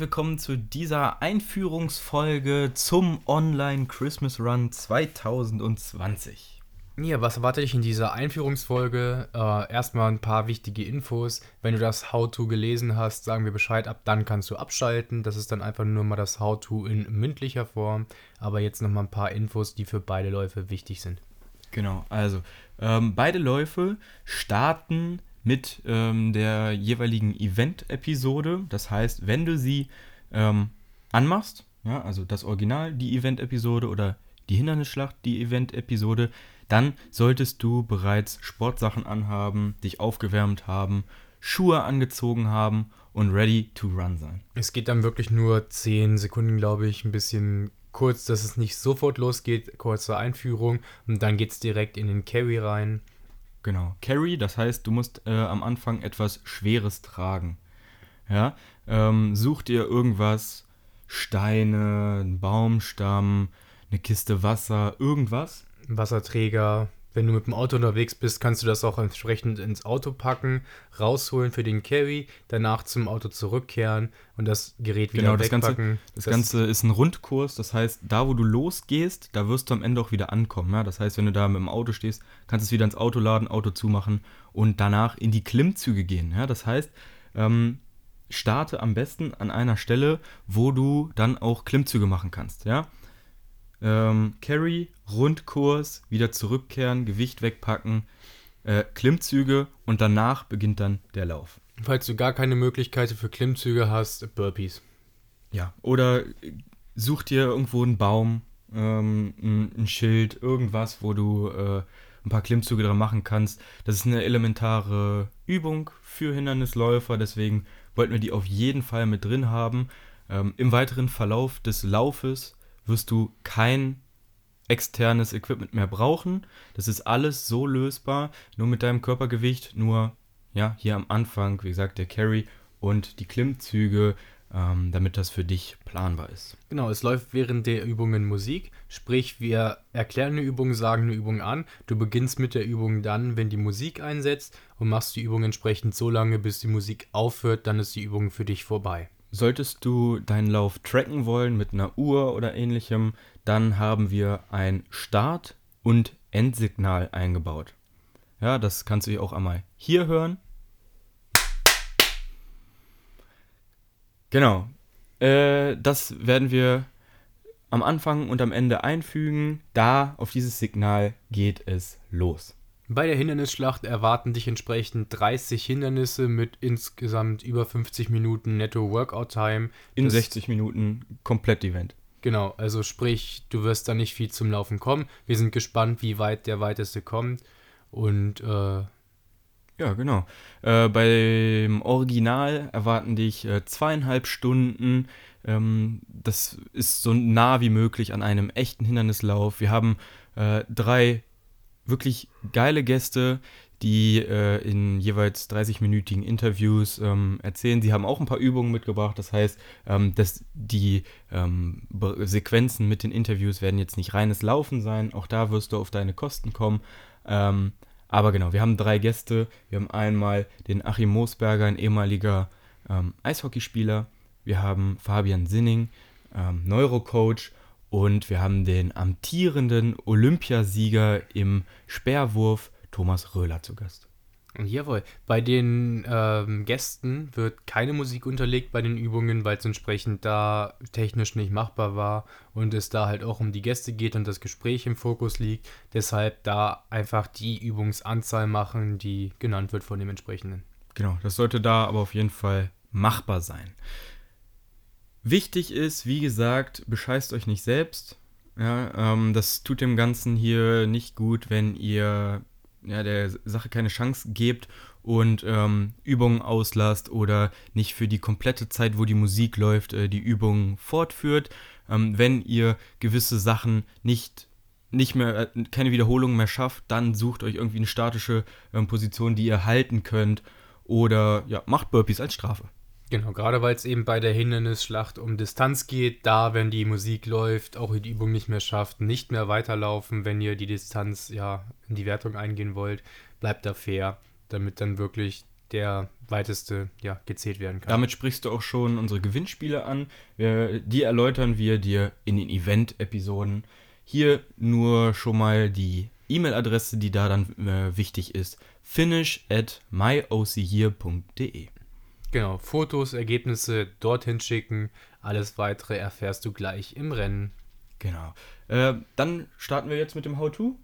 willkommen zu dieser Einführungsfolge zum Online Christmas Run 2020. Ja, was erwartet dich in dieser Einführungsfolge? Äh, erstmal ein paar wichtige Infos. Wenn du das How-To gelesen hast, sagen wir Bescheid, ab dann kannst du abschalten. Das ist dann einfach nur mal das How-To in mündlicher Form. Aber jetzt nochmal ein paar Infos, die für beide Läufe wichtig sind. Genau, also ähm, beide Läufe starten mit ähm, der jeweiligen Event-Episode. Das heißt, wenn du sie ähm, anmachst, ja, also das Original, die Event-Episode oder die Hindernisschlacht, die Event-Episode, dann solltest du bereits Sportsachen anhaben, dich aufgewärmt haben, Schuhe angezogen haben und ready to run sein. Es geht dann wirklich nur 10 Sekunden, glaube ich, ein bisschen kurz, dass es nicht sofort losgeht, kurze Einführung und dann geht es direkt in den Carry rein. Genau. Carry, das heißt, du musst äh, am Anfang etwas Schweres tragen. Ja, ähm, such dir irgendwas, Steine, einen Baumstamm, eine Kiste Wasser, irgendwas. Wasserträger, wenn du mit dem Auto unterwegs bist, kannst du das auch entsprechend ins Auto packen, rausholen für den Carry, danach zum Auto zurückkehren und das Gerät wieder genau, das wegpacken. Ganze, das, das Ganze ist ein Rundkurs, das heißt, da wo du losgehst, da wirst du am Ende auch wieder ankommen. Ja? Das heißt, wenn du da mit dem Auto stehst, kannst du es wieder ins Auto laden, Auto zumachen und danach in die Klimmzüge gehen. Ja? Das heißt, ähm, starte am besten an einer Stelle, wo du dann auch Klimmzüge machen kannst. Ja? Ähm, Carry, Rundkurs, wieder zurückkehren, Gewicht wegpacken, äh, Klimmzüge und danach beginnt dann der Lauf. Falls du gar keine Möglichkeit für Klimmzüge hast, Burpees. Ja, oder such dir irgendwo einen Baum, ähm, ein, ein, Schild, irgendwas, wo du äh, ein paar Klimmzüge dran machen kannst. Das ist eine elementare Übung für Hindernisläufer, deswegen wollten wir die auf jeden Fall mit drin haben. Ähm, Im weiteren Verlauf des Laufes wirst du kein externes Equipment mehr brauchen. Das ist alles so lösbar, nur mit deinem Körpergewicht, nur ja, hier am Anfang, wie gesagt, der Carry und die Klimmzüge, ähm, damit das für dich planbar ist. Genau, es läuft während der Übungen Musik, sprich wir erklären eine Übung, sagen eine Übung an. Du beginnst mit der Übung dann, wenn die Musik einsetzt und machst die Übung entsprechend so lange, bis die Musik aufhört, dann ist die Übung für dich vorbei. Solltest du deinen Lauf tracken wollen mit einer Uhr oder ähnlichem, dann haben wir ein Start- und Endsignal eingebaut. Ja, das kannst du auch einmal hier hören. Genau. Äh, das werden wir am Anfang und am Ende einfügen. Da auf dieses Signal geht es los. Bei der Hindernisschlacht erwarten dich entsprechend 30 Hindernisse mit insgesamt über 50 Minuten netto Workout-Time. In 60 Minuten komplett Event. Genau, also sprich, du wirst da nicht viel zum Laufen kommen. Wir sind gespannt, wie weit der weiteste kommt. Und äh, ja, genau. Äh, beim Original erwarten dich äh, zweieinhalb Stunden. Ähm, das ist so nah wie möglich an einem echten Hindernislauf. Wir haben äh, drei wirklich geile Gäste, die äh, in jeweils 30-minütigen Interviews ähm, erzählen. Sie haben auch ein paar Übungen mitgebracht. Das heißt, ähm, dass die ähm, Sequenzen mit den Interviews werden jetzt nicht reines Laufen sein. Auch da wirst du auf deine Kosten kommen. Ähm, aber genau, wir haben drei Gäste. Wir haben einmal den Achim Moosberger, ein ehemaliger ähm, Eishockeyspieler. Wir haben Fabian Sinning, ähm, Neurocoach und wir haben den amtierenden Olympiasieger im Speerwurf, Thomas Röhler, zu Gast. Jawohl. Bei den ähm, Gästen wird keine Musik unterlegt bei den Übungen, weil es entsprechend da technisch nicht machbar war und es da halt auch um die Gäste geht und das Gespräch im Fokus liegt. Deshalb da einfach die Übungsanzahl machen, die genannt wird von dem entsprechenden. Genau, das sollte da aber auf jeden Fall machbar sein. Wichtig ist, wie gesagt, bescheißt euch nicht selbst. Ja, ähm, das tut dem Ganzen hier nicht gut, wenn ihr ja, der Sache keine Chance gebt und ähm, Übungen auslasst oder nicht für die komplette Zeit, wo die Musik läuft, äh, die Übungen fortführt. Ähm, wenn ihr gewisse Sachen nicht nicht mehr, äh, keine Wiederholungen mehr schafft, dann sucht euch irgendwie eine statische ähm, Position, die ihr halten könnt oder ja, macht Burpees als Strafe. Genau, gerade weil es eben bei der Hindernisschlacht um Distanz geht, da, wenn die Musik läuft, auch die Übung nicht mehr schafft, nicht mehr weiterlaufen, wenn ihr die Distanz ja in die Wertung eingehen wollt, bleibt da fair, damit dann wirklich der weiteste ja, gezählt werden kann. Damit sprichst du auch schon unsere Gewinnspiele an. Wir, die erläutern wir dir in den Event-Episoden. Hier nur schon mal die E-Mail-Adresse, die da dann äh, wichtig ist. finish at myochere.de Genau, Fotos, Ergebnisse dorthin schicken. Alles weitere erfährst du gleich im Rennen. Genau. Äh, dann starten wir jetzt mit dem How-To.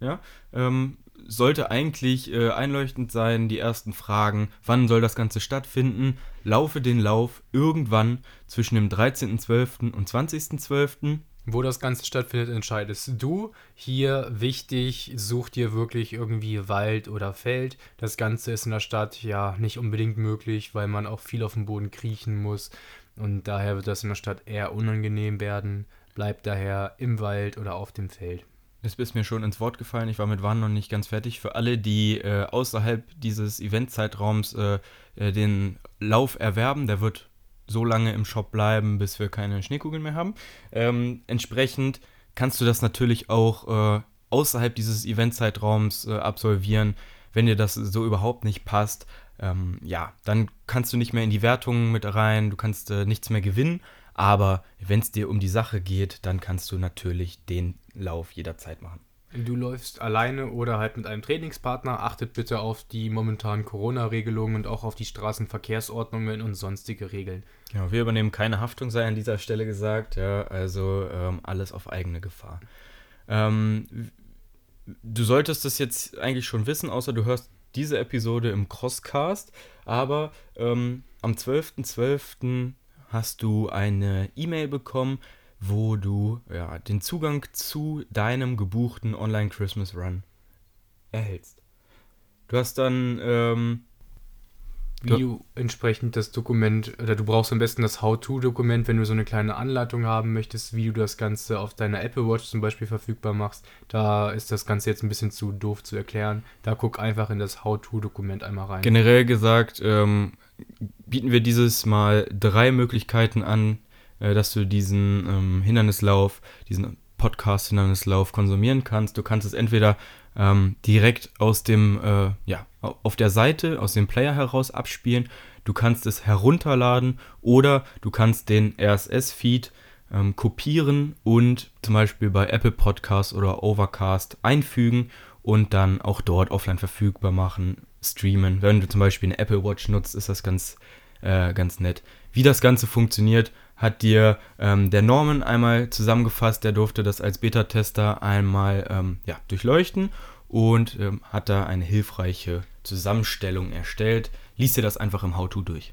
Ja, ähm, sollte eigentlich äh, einleuchtend sein, die ersten Fragen. Wann soll das Ganze stattfinden? Laufe den Lauf irgendwann zwischen dem 13.12. und 20.12. Wo das Ganze stattfindet, entscheidest du. Hier wichtig, such dir wirklich irgendwie Wald oder Feld. Das Ganze ist in der Stadt ja nicht unbedingt möglich, weil man auch viel auf dem Boden kriechen muss. Und daher wird das in der Stadt eher unangenehm werden. Bleib daher im Wald oder auf dem Feld. Es ist mir schon ins Wort gefallen, ich war mit Warn noch nicht ganz fertig. Für alle, die äh, außerhalb dieses Eventzeitraums äh, äh, den Lauf erwerben, der wird so lange im Shop bleiben, bis wir keine Schneekugeln mehr haben. Ähm, entsprechend kannst du das natürlich auch äh, außerhalb dieses Eventzeitraums äh, absolvieren, wenn dir das so überhaupt nicht passt. Ähm, ja, dann kannst du nicht mehr in die Wertungen mit rein, du kannst äh, nichts mehr gewinnen. Aber wenn es dir um die Sache geht, dann kannst du natürlich den Lauf jederzeit machen. Du läufst alleine oder halt mit einem Trainingspartner. Achtet bitte auf die momentanen Corona-Regelungen und auch auf die Straßenverkehrsordnungen und sonstige Regeln. Genau, wir übernehmen keine Haftung, sei an dieser Stelle gesagt. Ja, also ähm, alles auf eigene Gefahr. Ähm, du solltest das jetzt eigentlich schon wissen, außer du hörst diese Episode im Crosscast. Aber ähm, am 12.12. .12. hast du eine E-Mail bekommen wo du ja, den Zugang zu deinem gebuchten Online Christmas Run erhältst. Du hast dann ähm, wie du entsprechend das Dokument, oder du brauchst am besten das How-To-Dokument, wenn du so eine kleine Anleitung haben möchtest, wie du das Ganze auf deiner Apple Watch zum Beispiel verfügbar machst. Da ist das Ganze jetzt ein bisschen zu doof zu erklären. Da guck einfach in das How-To-Dokument einmal rein. Generell gesagt, ähm, bieten wir dieses Mal drei Möglichkeiten an, äh, dass du diesen ähm, Hindernislauf, diesen Podcast-Hindernislauf konsumieren kannst. Du kannst es entweder ähm, direkt aus dem, äh, ja, auf der Seite, aus dem Player heraus abspielen. Du kannst es herunterladen oder du kannst den RSS-Feed ähm, kopieren und zum Beispiel bei Apple Podcasts oder Overcast einfügen und dann auch dort offline verfügbar machen, streamen. Wenn du zum Beispiel eine Apple Watch nutzt, ist das ganz, äh, ganz nett. Wie das Ganze funktioniert, hat dir ähm, der Norman einmal zusammengefasst. Der durfte das als Beta-Tester einmal ähm, ja, durchleuchten und ähm, hat da eine hilfreiche Zusammenstellung erstellt. Lies dir das einfach im How-To durch.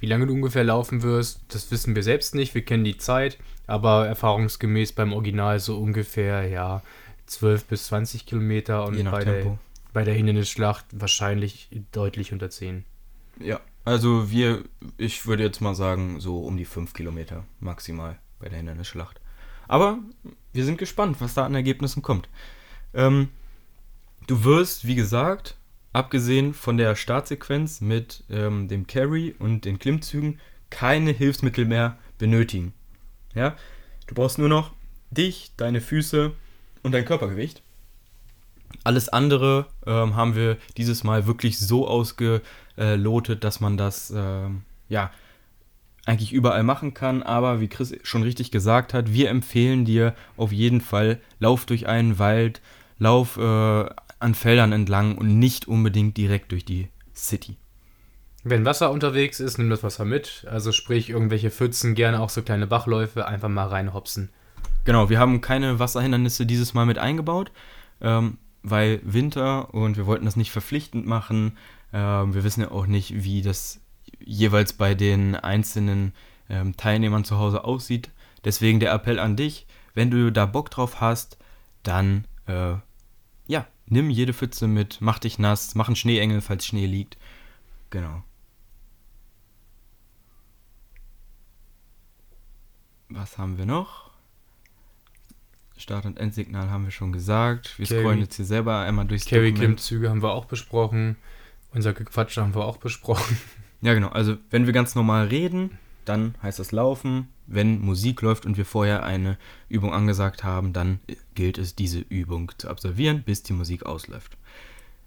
Wie lange du ungefähr laufen wirst, das wissen wir selbst nicht. Wir kennen die Zeit, aber erfahrungsgemäß beim Original so ungefähr ja 12 bis 20 Kilometer und bei der, bei der Hindernisschlacht wahrscheinlich deutlich unter 10. Ja, also wir, ich würde jetzt mal sagen, so um die 5 Kilometer maximal bei der Hindernisschlacht. Aber wir sind gespannt, was da an Ergebnissen kommt. Ähm, du wirst, wie gesagt, abgesehen von der Startsequenz mit ähm, dem Carry und den Klimmzügen, keine Hilfsmittel mehr benötigen. Ja? Du brauchst nur noch dich, deine Füße und dein Körpergewicht. Alles andere ähm, haben wir dieses Mal wirklich so ausgelotet, dass man das ähm, ja eigentlich überall machen kann. Aber wie Chris schon richtig gesagt hat, wir empfehlen dir auf jeden Fall, lauf durch einen Wald, lauf äh, an Feldern entlang und nicht unbedingt direkt durch die City. Wenn Wasser unterwegs ist, nimm das Wasser mit. Also sprich irgendwelche Pfützen, gerne auch so kleine Bachläufe, einfach mal reinhopsen. Genau, wir haben keine Wasserhindernisse dieses Mal mit eingebaut. Ähm, weil Winter und wir wollten das nicht verpflichtend machen. Ähm, wir wissen ja auch nicht, wie das jeweils bei den einzelnen ähm, Teilnehmern zu Hause aussieht. Deswegen der Appell an dich, wenn du da Bock drauf hast, dann äh, ja, nimm jede Pfütze mit, mach dich nass, mach einen Schneeengel, falls Schnee liegt. Genau. Was haben wir noch? Start- und Endsignal haben wir schon gesagt. Wir Carry. scrollen jetzt hier selber einmal durchs Carry-Klimmzüge haben wir auch besprochen. Unser Gequatsch haben wir auch besprochen. Ja, genau. Also, wenn wir ganz normal reden, dann heißt das Laufen. Wenn Musik läuft und wir vorher eine Übung angesagt haben, dann gilt es, diese Übung zu absolvieren, bis die Musik ausläuft.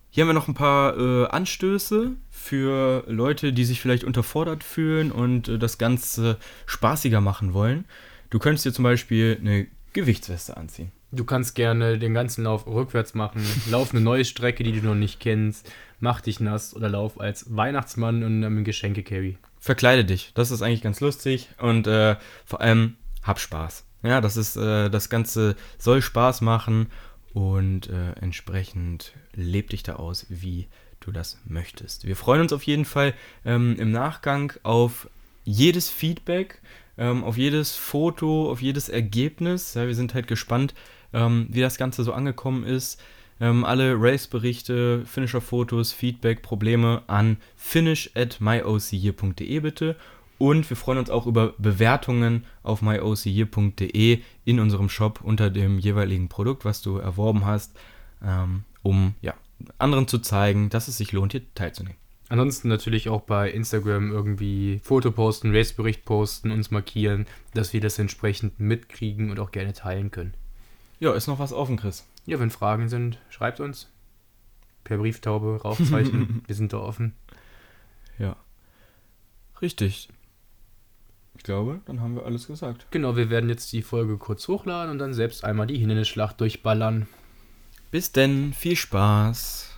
Hier haben wir noch ein paar äh, Anstöße für Leute, die sich vielleicht unterfordert fühlen und äh, das Ganze spaßiger machen wollen. Du könntest dir zum Beispiel eine Gewichtsweste anziehen. Du kannst gerne den ganzen Lauf rückwärts machen. Lauf eine neue Strecke, die du noch nicht kennst. Mach dich nass oder lauf als Weihnachtsmann und ähm, Geschenke-Carry. Verkleide dich. Das ist eigentlich ganz lustig und äh, vor allem hab Spaß. Ja, das ist äh, das Ganze soll Spaß machen und äh, entsprechend leb dich da aus, wie du das möchtest. Wir freuen uns auf jeden Fall ähm, im Nachgang auf jedes Feedback, ähm, auf jedes Foto, auf jedes Ergebnis. Ja, wir sind halt gespannt, ähm, wie das Ganze so angekommen ist. Ähm, alle Race-Berichte, Finisher-Fotos, Feedback, Probleme an finish at myocyear.de bitte. Und wir freuen uns auch über Bewertungen auf myocyear.de in unserem Shop unter dem jeweiligen Produkt, was du erworben hast, ähm, um ja, anderen zu zeigen, dass es sich lohnt, hier teilzunehmen. Ansonsten natürlich auch bei Instagram irgendwie Foto posten, Racebericht posten, uns markieren, dass wir das entsprechend mitkriegen und auch gerne teilen können. Ja, ist noch was offen, Chris? Ja, wenn Fragen sind, schreibt uns. Per Brieftaube, Rauchzeichen, wir sind da offen. Ja. Richtig. Ich glaube, dann haben wir alles gesagt. Genau, wir werden jetzt die Folge kurz hochladen und dann selbst einmal die Hindernisschlacht durchballern. Bis denn, viel Spaß.